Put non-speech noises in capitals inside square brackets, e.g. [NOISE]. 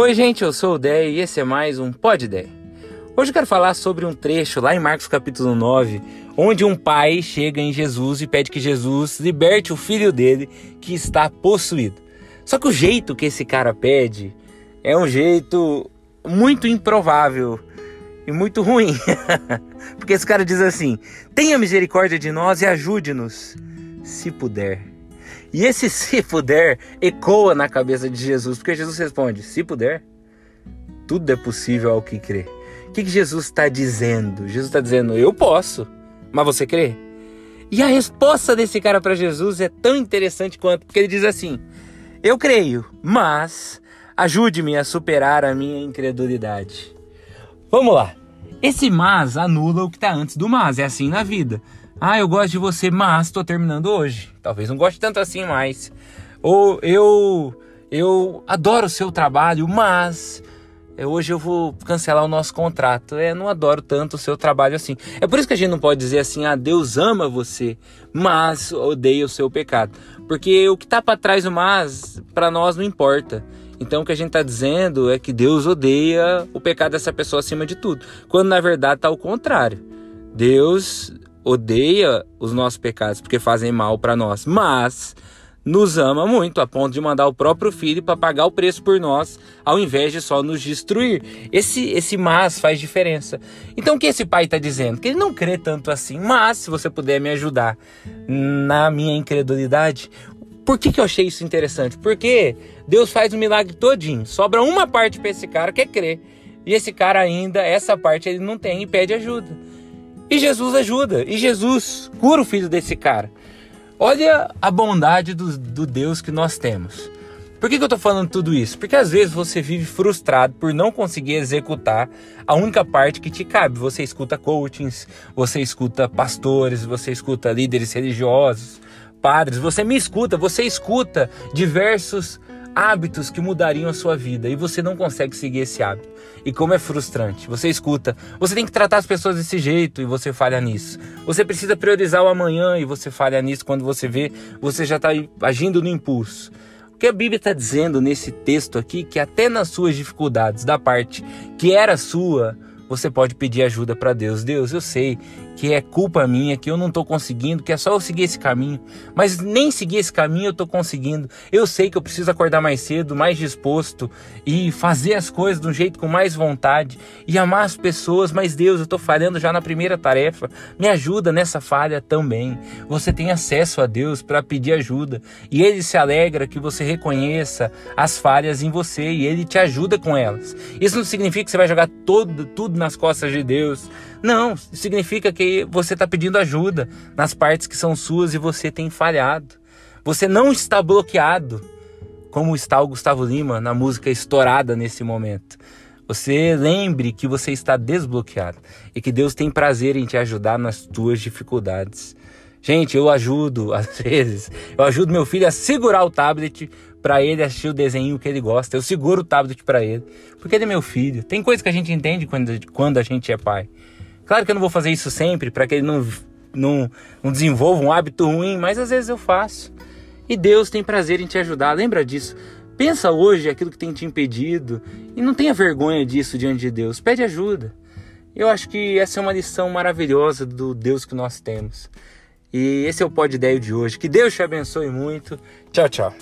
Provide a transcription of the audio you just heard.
Oi, gente, eu sou o Dé e esse é mais um Pod Dé. Hoje eu quero falar sobre um trecho lá em Marcos capítulo 9, onde um pai chega em Jesus e pede que Jesus liberte o filho dele que está possuído. Só que o jeito que esse cara pede é um jeito muito improvável e muito ruim. [LAUGHS] Porque esse cara diz assim: Tenha misericórdia de nós e ajude-nos, se puder. E esse [LAUGHS] se puder ecoa na cabeça de Jesus, porque Jesus responde: Se puder, tudo é possível ao que crê. O que, que Jesus está dizendo? Jesus está dizendo: Eu posso, mas você crê? E a resposta desse cara para Jesus é tão interessante quanto, porque ele diz assim: Eu creio, mas ajude-me a superar a minha incredulidade. Vamos lá. Esse mas anula o que está antes do mas, é assim na vida. Ah, eu gosto de você, mas estou terminando hoje. Talvez não goste tanto assim mais. Ou eu eu adoro o seu trabalho, mas é, hoje eu vou cancelar o nosso contrato. É, não adoro tanto o seu trabalho assim. É por isso que a gente não pode dizer assim: "Ah, Deus ama você, mas odeia o seu pecado". Porque o que está para trás do mas para nós não importa. Então o que a gente está dizendo é que Deus odeia o pecado dessa pessoa acima de tudo, quando na verdade está o contrário. Deus odeia os nossos pecados porque fazem mal para nós, mas nos ama muito a ponto de mandar o próprio filho para pagar o preço por nós, ao invés de só nos destruir. Esse esse mas faz diferença. Então o que esse pai está dizendo? Que ele não crê tanto assim, mas se você puder me ajudar na minha incredulidade, por que, que eu achei isso interessante? Porque Deus faz o milagre todinho, sobra uma parte para esse cara que é crer. E esse cara ainda, essa parte ele não tem e pede ajuda. E Jesus ajuda, e Jesus cura o filho desse cara. Olha a bondade do, do Deus que nós temos. Por que, que eu estou falando tudo isso? Porque às vezes você vive frustrado por não conseguir executar a única parte que te cabe. Você escuta coachings, você escuta pastores, você escuta líderes religiosos, padres, você me escuta, você escuta diversos hábitos que mudariam a sua vida e você não consegue seguir esse hábito. E como é frustrante. Você escuta, você tem que tratar as pessoas desse jeito e você falha nisso. Você precisa priorizar o amanhã e você falha nisso quando você vê, você já está agindo no impulso. O que a Bíblia está dizendo nesse texto aqui, que até nas suas dificuldades, da parte que era sua, você pode pedir ajuda para Deus. Deus, eu sei que é culpa minha, que eu não estou conseguindo, que é só eu seguir esse caminho. Mas nem seguir esse caminho eu estou conseguindo. Eu sei que eu preciso acordar mais cedo, mais disposto e fazer as coisas de um jeito com mais vontade e amar as pessoas. Mas Deus, eu estou falhando já na primeira tarefa. Me ajuda nessa falha também. Você tem acesso a Deus para pedir ajuda e Ele se alegra que você reconheça as falhas em você e Ele te ajuda com elas. Isso não significa que você vai jogar todo, tudo nas costas de Deus. Não, significa que você está pedindo ajuda nas partes que são suas e você tem falhado. Você não está bloqueado, como está o Gustavo Lima na música estourada nesse momento. Você lembre que você está desbloqueado e que Deus tem prazer em te ajudar nas tuas dificuldades. Gente, eu ajudo, [LAUGHS] às vezes, eu ajudo meu filho a segurar o tablet para ele assistir o desenho que ele gosta. Eu seguro o tablet para ele, porque ele é meu filho. Tem coisa que a gente entende quando, quando a gente é pai. Claro que eu não vou fazer isso sempre para que ele não, não, não desenvolva um hábito ruim, mas às vezes eu faço. E Deus tem prazer em te ajudar. Lembra disso. Pensa hoje aquilo que tem te impedido e não tenha vergonha disso diante de Deus. Pede ajuda. Eu acho que essa é uma lição maravilhosa do Deus que nós temos. E esse é o Pod Ideia de hoje. Que Deus te abençoe muito. Tchau, tchau.